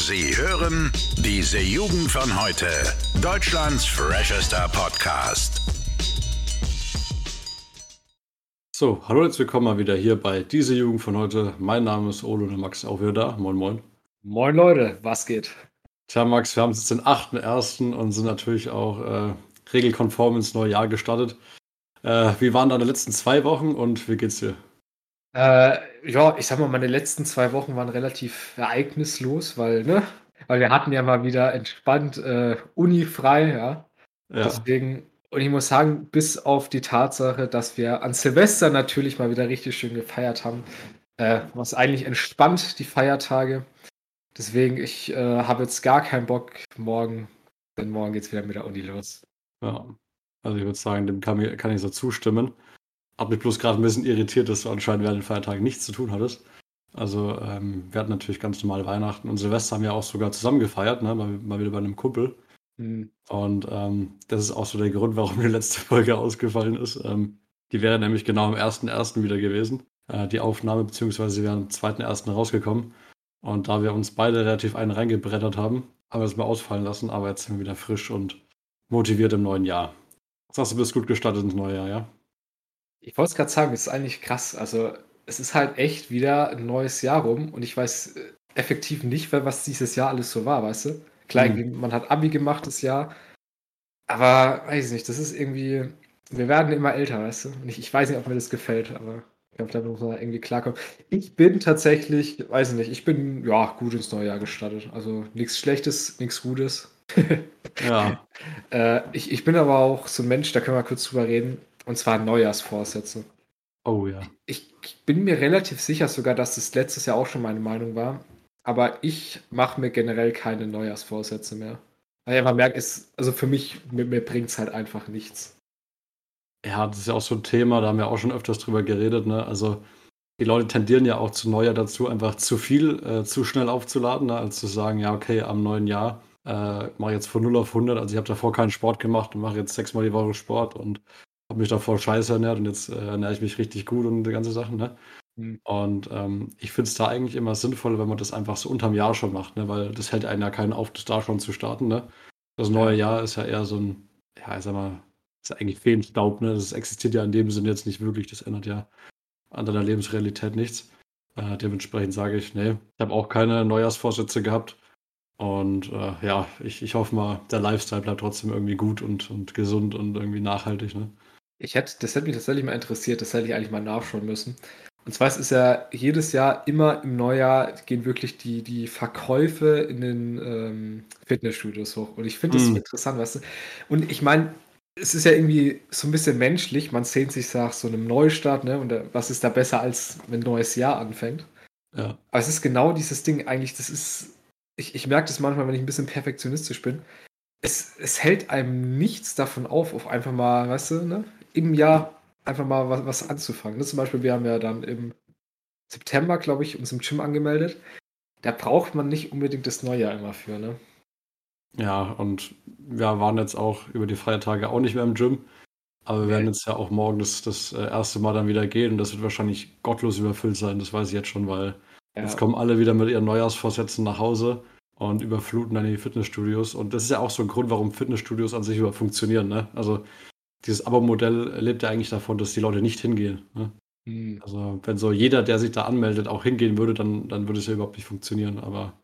Sie hören diese Jugend von heute. Deutschlands freshester Podcast. So, hallo, jetzt willkommen mal wieder hier bei diese Jugend von heute. Mein Name ist Olo und der Max auch wieder da. Moin, moin. Moin Leute, was geht? Tja, Max, wir haben jetzt den 8.1. und sind natürlich auch äh, regelkonform ins neue Jahr gestartet. Äh, wie waren deine letzten zwei Wochen und wie geht's dir? Äh, ja, ich sag mal, meine letzten zwei Wochen waren relativ ereignislos, weil, ne? Weil wir hatten ja mal wieder entspannt äh, Uni frei, ja. Ja, Deswegen, und ich muss sagen, bis auf die Tatsache, dass wir an Silvester natürlich mal wieder richtig schön gefeiert haben, äh, war es eigentlich entspannt, die Feiertage. Deswegen, ich äh, habe jetzt gar keinen Bock morgen, denn morgen geht's wieder mit der Uni los. ja. Also ich würde sagen, dem kann, kann ich so zustimmen. Hab mich bloß gerade ein bisschen irritiert, dass du anscheinend während den Feiertagen nichts zu tun hattest. Also ähm, wir hatten natürlich ganz normal Weihnachten und Silvester haben wir auch sogar zusammen gefeiert, ne? mal, mal wieder bei einem Kumpel. Hm. Und ähm, das ist auch so der Grund, warum die letzte Folge ausgefallen ist. Ähm, die wäre nämlich genau am 1.1. wieder gewesen, äh, die Aufnahme, beziehungsweise sie wäre am 2.1. rausgekommen. Und da wir uns beide relativ einen reingebrettert haben, haben wir es mal ausfallen lassen, aber jetzt sind wir wieder frisch und motiviert im neuen Jahr. Sagst du, bist gut gestartet ins neue Jahr, ja? Ich wollte es gerade sagen, es ist eigentlich krass. Also, es ist halt echt wieder ein neues Jahr rum und ich weiß äh, effektiv nicht, was dieses Jahr alles so war, weißt du? Klar, Hm. irgendwie, man hat Abi gemacht das Jahr, aber weiß ich nicht, das ist irgendwie, wir werden immer älter, weißt du? Und ich, ich weiß nicht, ob mir das gefällt, aber ich glaube, da muss man irgendwie klarkommen. Ich bin tatsächlich, weiß ich nicht, ich bin ja gut ins neue Jahr gestartet. Also nichts Schlechtes, nichts Gutes. Ja, Äh, ich, ich bin aber auch so ein Mensch, da können wir kurz drüber reden, und zwar Neujahrsvorsätze. oh ja. Ich ich bin mir relativ sicher sogar, dass das letztes Jahr auch schon meine Meinung war. Aber ich mache mir generell keine Neujahrsvorsätze mehr. Weil ich einfach merke, es, also für mich, mir, mir bringt es halt einfach nichts. Ja, das ist ja auch so ein Thema, da haben wir auch schon öfters drüber geredet, ne? Also die Leute tendieren ja auch zu Neujahr dazu, einfach zu viel, äh, zu schnell aufzuladen, ne? als zu sagen, ja, okay, am neuen Jahr äh, mache ich jetzt von 0 auf 100. Also ich habe davor keinen Sport gemacht und mache jetzt sechsmal die Woche Sport und habe mich davor scheiße ernährt und jetzt äh, ernähre ich mich richtig gut und die ganze Sachen, ne? Hm. Und ähm, ich finde es da eigentlich immer sinnvoll, wenn man das einfach so unterm Jahr schon macht, ne? Weil das hält einen ja keinen auf, das da schon zu starten, ne? Das neue Jahr ist ja eher so ein, ja, ich sag mal, ist ja eigentlich Feenstaub, ne? Das existiert ja in dem Sinne jetzt nicht wirklich, das ändert ja an deiner Lebensrealität nichts. Äh, dementsprechend sage ich, nee, ich habe auch keine Neujahrsvorsätze gehabt. Und äh, ja, ich, ich hoffe mal, der Lifestyle bleibt trotzdem irgendwie gut und, und gesund und irgendwie nachhaltig, ne? Ich hätte, das hätte mich tatsächlich mal interessiert, das hätte ich eigentlich mal nachschauen müssen. Und zwar es ist ja jedes Jahr immer im Neujahr gehen wirklich die, die Verkäufe in den ähm, Fitnessstudios hoch. Und ich finde das so Mm. interessant, weißt du. Und ich meine, es ist ja irgendwie so ein bisschen menschlich, man sehnt sich nach so einem Neustart, ne? Und da, was ist da besser, als wenn ein neues Jahr anfängt? Ja. Aber es ist genau dieses Ding eigentlich, das ist, ich, ich merke das manchmal, wenn ich ein bisschen perfektionistisch bin. Es, es hält einem nichts davon auf, auf einfach mal, weißt du, ne, im Jahr einfach mal was, was anzufangen. Ne? Zum Beispiel, wir haben ja dann im September, glaube ich, uns im Gym angemeldet. Da braucht man nicht unbedingt das Neujahr immer für, ne? Ja, und wir waren jetzt auch über die Feiertage auch nicht mehr im Gym. Aber wir werden jetzt ja auch morgen das, das äh, erste Mal dann wieder gehen und das wird wahrscheinlich gottlos überfüllt sein, das weiß ich jetzt schon, weil Ja. jetzt kommen alle wieder mit ihren Neujahrsvorsätzen nach Hause und überfluten dann die Fitnessstudios. Und das ist ja auch so ein Grund, warum Fitnessstudios an sich überhaupt funktionieren. Ne? Also dieses Abo-Modell lebt ja eigentlich davon, dass die Leute nicht hingehen. Ne? Hm. Also wenn so jeder, der sich da anmeldet, auch hingehen würde, dann, dann würde es ja überhaupt nicht funktionieren. Aber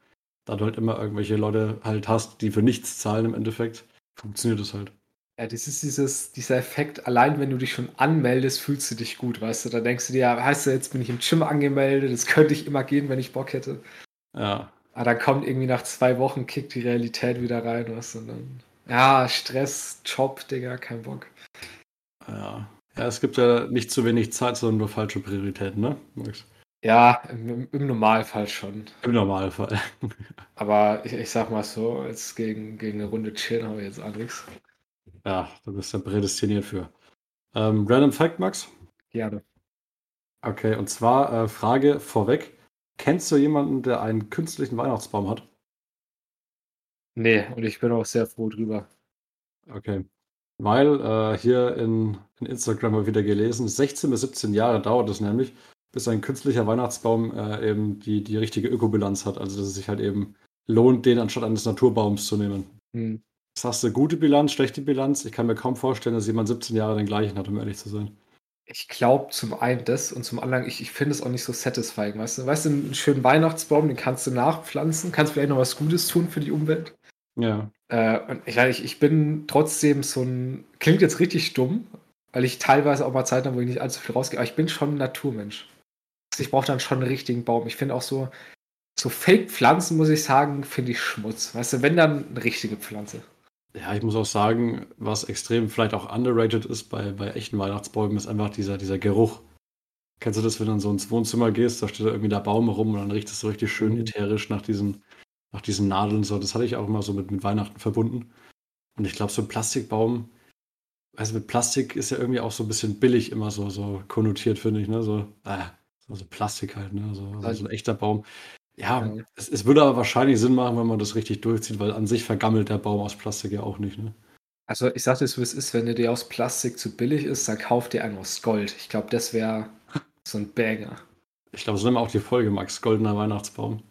da du halt immer irgendwelche Leute halt hast, die für nichts zahlen im Endeffekt, funktioniert es halt. Ja, das ist dieses, dieser Effekt, allein wenn du dich schon anmeldest, fühlst du dich gut, weißt du? Da denkst du dir, ja, heißt du, jetzt bin ich im Gym angemeldet, das könnte ich immer gehen, wenn ich Bock hätte. Ja, Aber dann kommt irgendwie nach zwei Wochen, kickt die Realität wieder rein, weißt du? Und dann, ja, Stress, Job, Digga, kein Bock. ja. Ja, es gibt ja nicht zu wenig Zeit, sondern nur falsche Prioritäten, ne? Max? Ja, im, im Normalfall schon. Im Normalfall. Aber ich, ich sag mal so, jetzt gegen, gegen eine Runde chillen haben wir jetzt auch nichts. Ja, du bist ja prädestiniert für. Ähm, Random Fact, Max? Gerne. Okay, und zwar äh, Frage vorweg. Kennst du jemanden, der einen künstlichen Weihnachtsbaum hat? Nee, und ich bin auch sehr froh drüber. Okay. Weil äh, hier in, in Instagram mal wieder gelesen, 16 bis 17 Jahre dauert es nämlich, bis ein künstlicher Weihnachtsbaum äh, eben die, die richtige Ökobilanz hat. Also dass es sich halt eben lohnt, den anstatt eines Naturbaums zu nehmen. Hm. Das hast du gute Bilanz, schlechte Bilanz. Ich kann mir kaum vorstellen, dass jemand 17 Jahre den gleichen hat, um ehrlich zu sein. Ich glaube zum einen das und zum anderen, ich, ich finde es auch nicht so satisfying, weißt du? Weißt du, einen schönen Weihnachtsbaum, den kannst du nachpflanzen, kannst vielleicht noch was Gutes tun für die Umwelt. Ja. Äh, und ich, ich, bin trotzdem so ein, klingt jetzt richtig dumm, weil ich teilweise auch mal Zeit habe, wo ich nicht allzu viel rausgehe, aber ich bin schon ein Naturmensch. Ich brauche dann schon einen richtigen Baum. Ich finde auch so, so Fake-Pflanzen, muss ich sagen, finde ich Schmutz. Weißt du, wenn dann eine richtige Pflanze. Ja, ich muss auch sagen, was extrem vielleicht auch underrated ist bei, bei echten Weihnachtsbäumen, ist einfach dieser, dieser Geruch. Kennst du das, wenn du in so ins Wohnzimmer gehst, da steht da irgendwie der Baum rum und dann riecht es so richtig schön Mhm. ätherisch nach diesen, nach diesen Nadeln. So, das hatte ich auch immer so mit, mit Weihnachten verbunden. Und ich glaube, so ein Plastikbaum, also mit Plastik ist ja irgendwie auch so ein bisschen billig immer so, so konnotiert, finde ich, ne? So, äh, so, so Plastik halt, ne? So, so, so ein echter Baum. Ja, Ja. es, es würde aber wahrscheinlich Sinn machen, wenn man das richtig durchzieht, weil an sich vergammelt der Baum aus Plastik ja auch nicht, ne? Also ich sag dir, wie es ist, wenn dir der aus Plastik zu billig ist, dann kauf dir einen aus Gold. Ich glaube, das wäre so ein Banger. Ich glaube, so nennen wir auch die Folge, Max, goldener Weihnachtsbaum.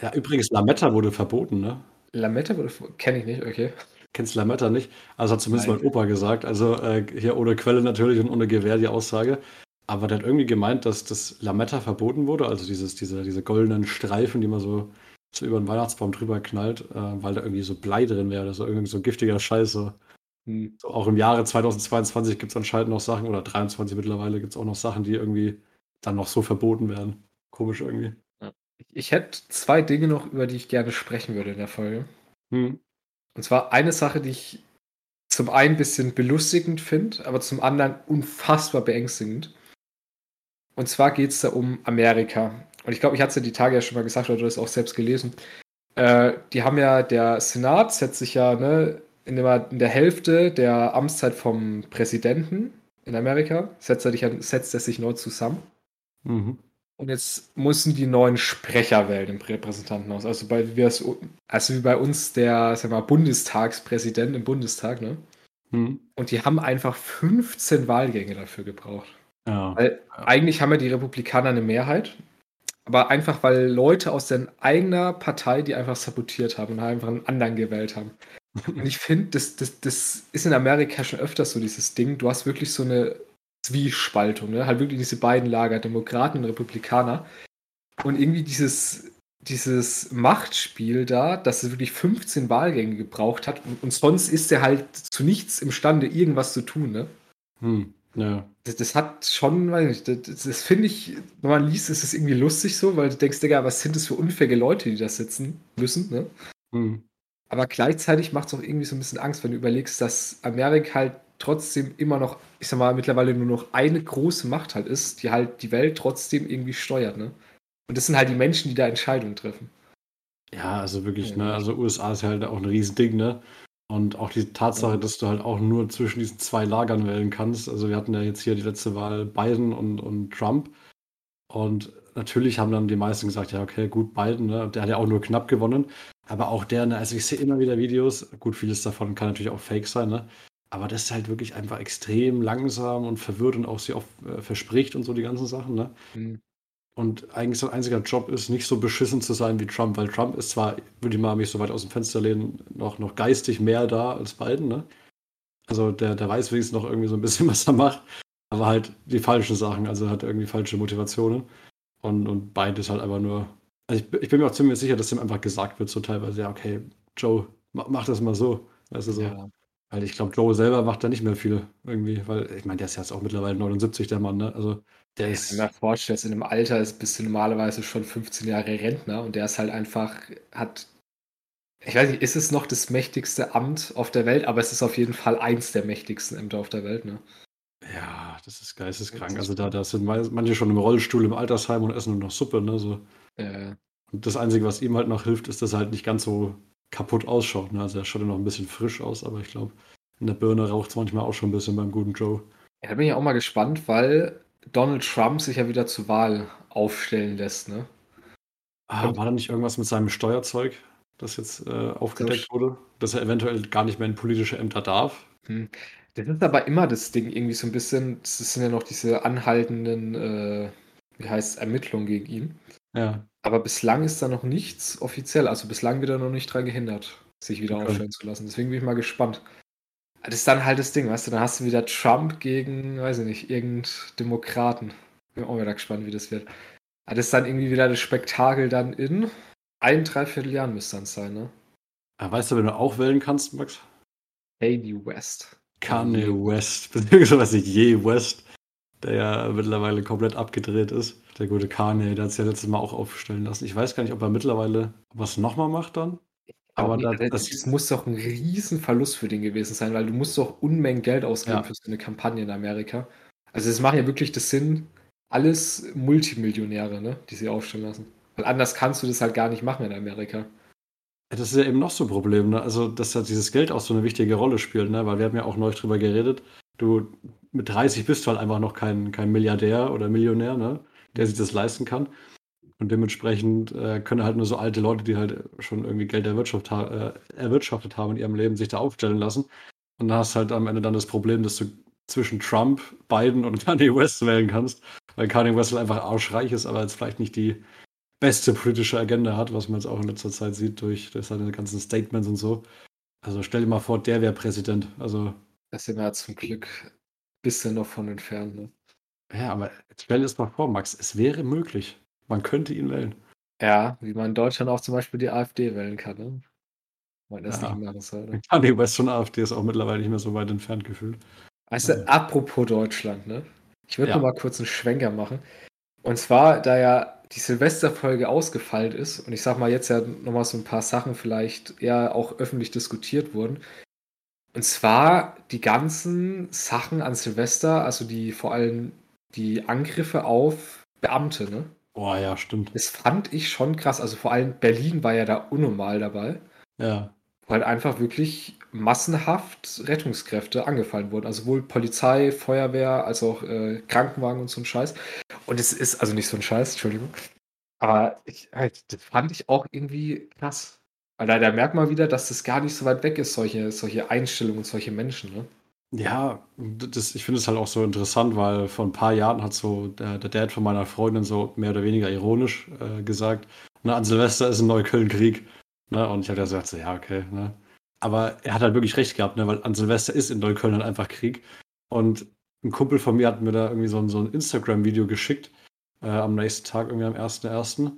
Ja, übrigens, Lametta wurde verboten, ne? Lametta kenne ich nicht, okay. Kennst Lametta nicht? Also hat zumindest Nein. mein Opa gesagt. Also äh, hier ohne Quelle natürlich und ohne Gewehr die Aussage. Aber der hat irgendwie gemeint, dass das Lametta verboten wurde, also dieses, diese, diese goldenen Streifen, die man so, so über den Weihnachtsbaum drüber knallt, äh, weil da irgendwie so Blei drin wäre oder so irgendwie so giftiger Scheiß. So. Hm. So, auch im Jahre 2022 gibt es anscheinend noch Sachen, oder 23 mittlerweile gibt es auch noch Sachen, die irgendwie dann noch so verboten werden. Komisch irgendwie. Ich hätte zwei Dinge noch, über die ich gerne sprechen würde in der Folge. Hm. Und zwar eine Sache, die ich zum einen ein bisschen belustigend finde, aber zum anderen unfassbar beängstigend. Und zwar geht es da um Amerika. Und ich glaube, ich hatte es ja die Tage ja schon mal gesagt, oder du hast es auch selbst gelesen. Äh, die haben ja, der Senat setzt sich ja ne, in, der, in der Hälfte der Amtszeit vom Präsidenten in Amerika, setzt er, sich, ja- setzt er sich neu zusammen. Mhm. Und jetzt müssen die neuen Sprecher wählen im Repräsentantenhaus. Also, bei, wie, es, also wie bei uns der sag mal, Bundestagspräsident im Bundestag. Ne? Hm. Und die haben einfach 15 Wahlgänge dafür gebraucht. Ja. Weil eigentlich haben ja die Republikaner eine Mehrheit. Aber einfach, weil Leute aus deren eigener Partei die einfach sabotiert haben und einfach einen anderen gewählt haben. Und ich finde, das, das, das ist in Amerika schon öfters so, dieses Ding. Du hast wirklich so eine Zwiespaltung, ne? Halt wirklich diese beiden Lager, Demokraten und Republikaner. Und irgendwie dieses, dieses Machtspiel da, dass es wirklich 15 Wahlgänge gebraucht hat und, und sonst ist er halt zu nichts imstande, irgendwas zu tun, ne? Hm. Ja. Das, das hat schon, weiß nicht, das, das, finde ich, wenn man liest, ist es irgendwie lustig so, weil du denkst, Digga, was sind das für unfähige Leute, die da sitzen müssen, ne? Hm. Aber gleichzeitig macht es auch irgendwie so ein bisschen Angst, wenn du überlegst, dass Amerika halt trotzdem immer noch, ich sag mal, mittlerweile nur noch eine große Macht halt ist, die halt die Welt trotzdem irgendwie steuert, ne? Und das sind halt die Menschen, die da Entscheidungen treffen. Ja, also wirklich, Ja. ne? Also USA ist ja halt auch ein Riesending, ne? Und auch die Tatsache, Ja. dass du halt auch nur zwischen diesen zwei Lagern wählen kannst. Also wir hatten ja jetzt hier die letzte Wahl Biden und, und Trump. Und natürlich haben dann die meisten gesagt, ja, okay, gut, Biden, ne? Der hat ja auch nur knapp gewonnen. Aber auch der, ne? Also ich sehe immer wieder Videos, gut, vieles davon kann natürlich auch fake sein, ne? Aber das ist halt wirklich einfach extrem langsam und verwirrt und auch sehr oft äh, verspricht und so die ganzen Sachen, ne? Hm. Und eigentlich sein einziger Job ist, nicht so beschissen zu sein wie Trump, weil Trump ist zwar, würde ich mal mich so weit aus dem Fenster lehnen, noch, noch geistig mehr da als Biden, ne? Also der, der weiß wenigstens noch irgendwie so ein bisschen, was er macht, aber halt die falschen Sachen, also hat irgendwie falsche Motivationen. Und, und Biden ist halt einfach nur. Also ich, ich bin mir auch ziemlich sicher, dass ihm einfach gesagt wird, so teilweise, ja, okay, Joe, mach, mach das mal so. Weißt du so. Ja. Weil ich glaube, Joe selber macht da nicht mehr viel irgendwie, weil ich meine, der ist jetzt auch mittlerweile 79, der Mann, ne? Also der ist. kann mir vorstellen, dass in einem Alter ist, bist du normalerweise schon 15 Jahre Rentner und der ist halt einfach, hat, ich weiß nicht, ist es noch das mächtigste Amt auf der Welt, aber es ist auf jeden Fall eins der mächtigsten Ämter auf der Welt, ne? Ja, das ist geisteskrank. ist- Also da, da sind manche schon im Rollstuhl im Altersheim und essen nur noch Suppe, ne? So. Äh, Und das Einzige, was ihm halt noch hilft, ist, dass er halt nicht ganz so kaputt ausschaut. Ne? Also er schaut ja noch ein bisschen frisch aus, aber ich glaube, in der Birne raucht es manchmal auch schon ein bisschen beim guten Joe. ja, da bin ich auch mal gespannt, weil Donald Trump sich ja wieder zur Wahl aufstellen lässt, ne? Ah, war da nicht irgendwas mit seinem Steuerzeug, das jetzt äh, aufgedeckt wurde? Dass er eventuell gar nicht mehr in politische Ämter darf? Hm. Das ist aber immer das Ding, irgendwie so ein bisschen, das sind ja noch diese anhaltenden, äh, wie heißt Ermittlungen gegen ihn. Ja. Aber bislang ist da noch nichts offiziell. Also bislang wird er noch nicht dran gehindert, sich wieder Okay. aufstellen zu lassen. Deswegen bin ich mal gespannt. Das ist dann halt das Ding, weißt du, dann hast du wieder Trump gegen, weiß ich nicht, irgendeinen Demokraten. Bin auch wieder gespannt, wie das wird. Aber das ist dann irgendwie wieder das Spektakel dann in ein, dreiviertel Jahren müsste dann sein, ne? Ah, Weißt du, wenn du auch wählen kannst, Max? Kanye West. Kanye West, beziehungsweise je West, der ja mittlerweile komplett abgedreht ist. Der gute Kanye, der hat es ja letztes Mal auch aufstellen lassen. Ich weiß gar nicht, ob er mittlerweile was nochmal macht dann. Aber Aber da- das, das- muss doch ein Riesenverlust für den gewesen sein, weil du musst doch Unmengen Geld ausgeben Ja. für so eine Kampagne in Amerika. Also es macht ja wirklich das Sinn, alles Multimillionäre, ne, die sie aufstellen lassen. Weil anders kannst du das halt gar nicht machen in Amerika. Das ist ja eben noch so ein Problem, ne? Also, dass ja dieses Geld auch so eine wichtige Rolle spielt, ne? Weil wir haben ja auch neulich drüber geredet. Du, mit 30 bist du halt einfach noch kein, kein Milliardär oder Millionär, ne? Der sich das leisten kann. Und dementsprechend äh, können halt nur so alte Leute, die halt schon irgendwie Geld erwirtschaftet, ha äh, erwirtschaftet haben in ihrem Leben, sich da aufstellen lassen. Und da hast du halt am Ende dann das Problem, dass du zwischen Trump, Biden und Kanye West wählen kannst, weil Kanye West halt einfach arschreich ist, aber jetzt vielleicht nicht die beste politische Agenda hat, was man jetzt auch in letzter Zeit sieht durch, durch seine ganzen Statements und so. Also stell dir mal vor, der wäre Präsident. Also, Da sind ja zum Glück bisschen noch von entfernt. Ne? ja, aber stell dir das mal vor, Max, es wäre möglich. Man könnte ihn wählen. Ja, wie man in Deutschland auch zum Beispiel die AfD wählen kann. Ne? Man das Ja. nicht machen soll. Ne? Kanye West von AfD ist auch mittlerweile nicht mehr so weit entfernt gefühlt. Weißt du, apropos Deutschland, ne? Ich würde Ja. mal kurz einen Schwenker machen. Und zwar, da ja die Silvesterfolge ausgefallen ist und ich sag mal jetzt ja noch mal so ein paar Sachen vielleicht eher auch öffentlich diskutiert wurden. Und zwar die ganzen Sachen an Silvester, also die vor allem die Angriffe auf Beamte, ne? Boah, ja, stimmt. Das fand ich schon krass. Also vor allem Berlin war ja da unnormal dabei Ja. weil einfach wirklich massenhaft Rettungskräfte angefallen wurden. Also sowohl Polizei, Feuerwehr, als auch äh, Krankenwagen und so ein Scheiß. Und es ist, also nicht so ein Scheiß, Entschuldigung. Aber ich, halt, das fand ich auch irgendwie krass. Weil da, merkt man wieder, dass das gar nicht so weit weg ist, solche, solche Einstellungen, solche Menschen. Ne? Ja, das, ich finde es halt auch so interessant, weil vor ein paar Jahren hat so der, der Dad von meiner Freundin so mehr oder weniger ironisch äh, gesagt, ne, an Silvester ist ein Neukölln Krieg. Ne? Und ich habe ja gesagt, so, ja, okay. Ne? Aber er hat halt wirklich recht gehabt, ne? weil an Silvester ist in Neukölln halt einfach Krieg. Und ein Kumpel von mir hat mir da irgendwie so ein, so ein Instagram-Video geschickt, äh, am nächsten Tag, irgendwie am 1.1.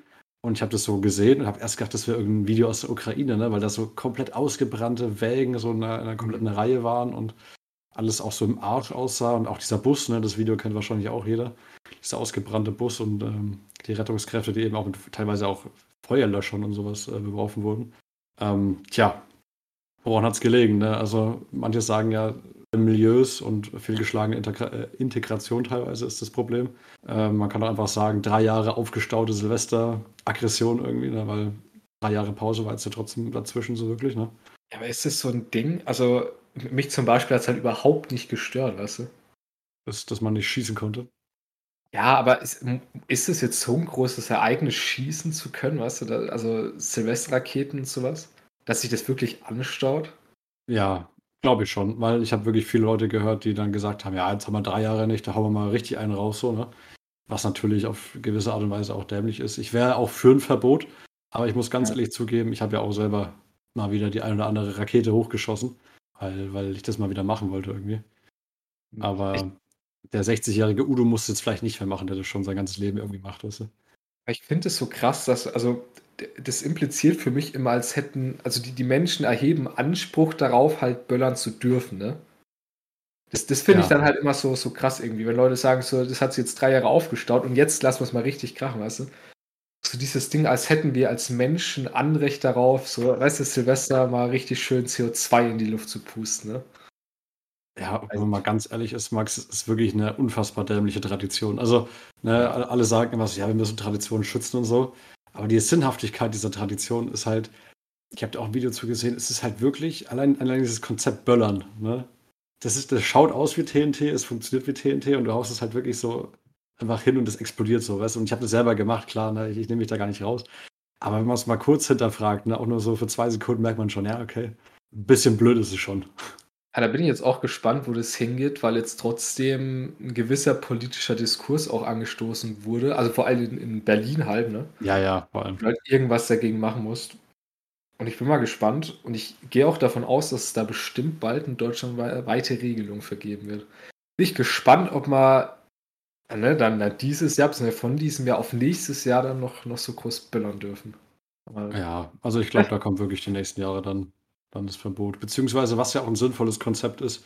Und ich habe das so gesehen und habe erst gedacht, das wäre irgendein Video aus der Ukraine, ne? weil da so komplett ausgebrannte Wägen so in einer, in einer kompletten Reihe waren und alles auch so im Arsch aussah und auch dieser Bus, ne, das Video kennt wahrscheinlich auch jeder, dieser ausgebrannte Bus und ähm, die Rettungskräfte, die eben auch mit teilweise auch Feuerlöschern und sowas äh, beworfen wurden. Ähm, tja, woran hat es gelegen? Ne? Also manche sagen ja, Milieus und fehlgeschlagene Integra äh, Integration teilweise ist das Problem. Ähm, man kann auch einfach sagen, drei Jahre aufgestaute Silvester-Aggression irgendwie, ne? weil drei Jahre Pause war jetzt ja trotzdem dazwischen so wirklich. Ne? Ja, aber ist das so ein Ding? Also, mich zum Beispiel hat es halt überhaupt nicht gestört, weißt du? Dass, dass man nicht schießen konnte. Ja, aber ist, ist es jetzt so ein großes Ereignis, schießen zu können, weißt du? Da, also Silvesterraketen und sowas? Dass sich das wirklich anstaut? Ja, glaube ich schon, weil ich habe wirklich viele Leute gehört, die dann gesagt haben, ja, jetzt haben wir drei Jahre nicht, da hauen wir mal richtig einen raus, so, ne? Was natürlich auf gewisse Art und Weise auch dämlich ist. Ich wäre auch für ein Verbot, aber ich muss ganz Ja. ehrlich zugeben, ich habe ja auch selber mal wieder die eine oder andere Rakete hochgeschossen, weil, weil ich das mal wieder machen wollte irgendwie. Aber Ich, der 60-jährige Udo muss jetzt vielleicht nicht mehr machen, der das schon sein ganzes Leben irgendwie macht, weißt du? Ich finde es so krass, dass, also, d- das impliziert für mich immer, als hätten, also die, die Menschen erheben Anspruch darauf, halt böllern zu dürfen, ne? Das, das finde ich Ja. dann halt immer so, so krass irgendwie, wenn Leute sagen, so, das hat sich jetzt drei Jahre aufgestaut und jetzt lassen wir es mal richtig krachen, weißt du? So dieses Ding, als hätten wir als Menschen Anrecht darauf, so, weißt du, Silvester mal richtig schön CO2 in die Luft zu pusten, ne? Ja, wenn man mal ganz ehrlich ist, Max, es ist wirklich eine unfassbar dämliche Tradition. Also, ne, alle alle sagen immer so, ja, wir müssen Traditionen schützen und so. Aber die Sinnhaftigkeit dieser Tradition ist halt, ich habe da auch ein Video zu gesehen, es ist halt wirklich, allein, allein dieses Konzept Böllern, ne? Das, ist, das schaut aus wie TNT, es funktioniert wie TNT und du haust es halt wirklich so einfach hin und es explodiert so, weißt du? Und ich habe das selber gemacht, klar, ne? ich, ich nehme mich da gar nicht raus. Aber wenn man es mal kurz hinterfragt, ne, auch nur so für zwei Sekunden merkt man schon, ja, okay, ein bisschen blöd ist es schon. Ja, da bin ich jetzt auch gespannt, wo das hingeht, weil jetzt trotzdem ein gewisser politischer Diskurs auch angestoßen wurde. Also vor allem in, in Berlin halt, ne? Ja, ja, vor allem. Du halt irgendwas dagegen machen musst. Und ich bin mal gespannt und ich gehe auch davon aus, dass es da bestimmt bald in Deutschland weite Regelungen vergeben wird. Bin ich gespannt, ob man ne, dann, dann dieses Jahr, bzw. von diesem Jahr auf nächstes Jahr dann noch, noch so groß böllern dürfen. Aber, ja, also ich glaube, da kommt wirklich die nächsten Jahre dann, dann das Verbot. Beziehungsweise, was ja auch ein sinnvolles Konzept ist,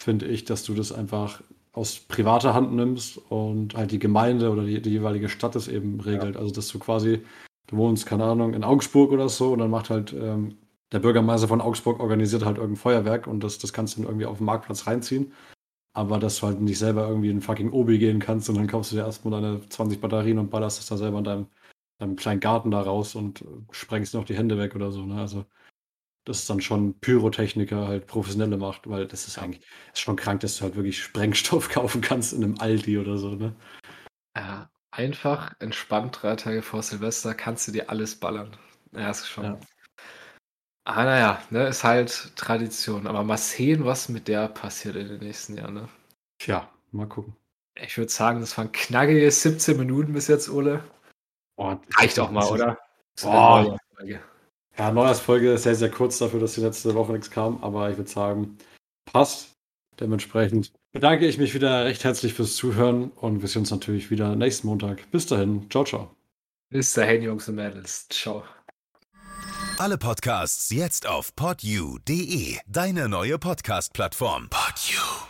finde ich, dass du das einfach aus privater Hand nimmst und halt die Gemeinde oder die, die jeweilige Stadt es eben regelt. Ja. Also, dass du quasi, du wohnst, keine Ahnung, in Augsburg oder so und dann macht halt ähm, der Bürgermeister von Augsburg organisiert halt irgendein Feuerwerk und das, das kannst du dann irgendwie auf dem Marktplatz reinziehen. Aber dass du halt nicht selber irgendwie in fucking Obi gehen kannst und dann kaufst du dir erstmal deine 20 Batterien und ballerst das da selber in deinem, deinem kleinen Garten da raus und sprengst noch die Hände weg oder so. Ne? Also das dann schon Pyrotechniker halt professionelle macht, weil das ist eigentlich ist schon krank, dass du halt wirklich Sprengstoff kaufen kannst in einem Aldi oder so, ne? Ja, einfach entspannt drei Tage vor Silvester kannst du dir alles ballern. Ja, ist schon. Ja. Ah, naja, ne, ist halt Tradition. Aber mal sehen, was mit der passiert in den nächsten Jahren, ne? Tja, mal gucken. Ich würde sagen, das waren knackige 17 Minuten bis jetzt, Ole. Oh, Reicht auch mal, oder? Oh. Ja, Neujahrsfolge ist sehr, sehr kurz dafür, dass die letzte Woche nichts kam, aber ich würde sagen, passt. Dementsprechend bedanke ich mich wieder recht herzlich fürs Zuhören und wir sehen uns natürlich wieder nächsten Montag. Bis dahin, ciao, ciao. Bis dahin, Jungs und Mädels. Ciao. Alle Podcasts jetzt auf podyou.de, deine neue Podcast-Plattform. Podyou.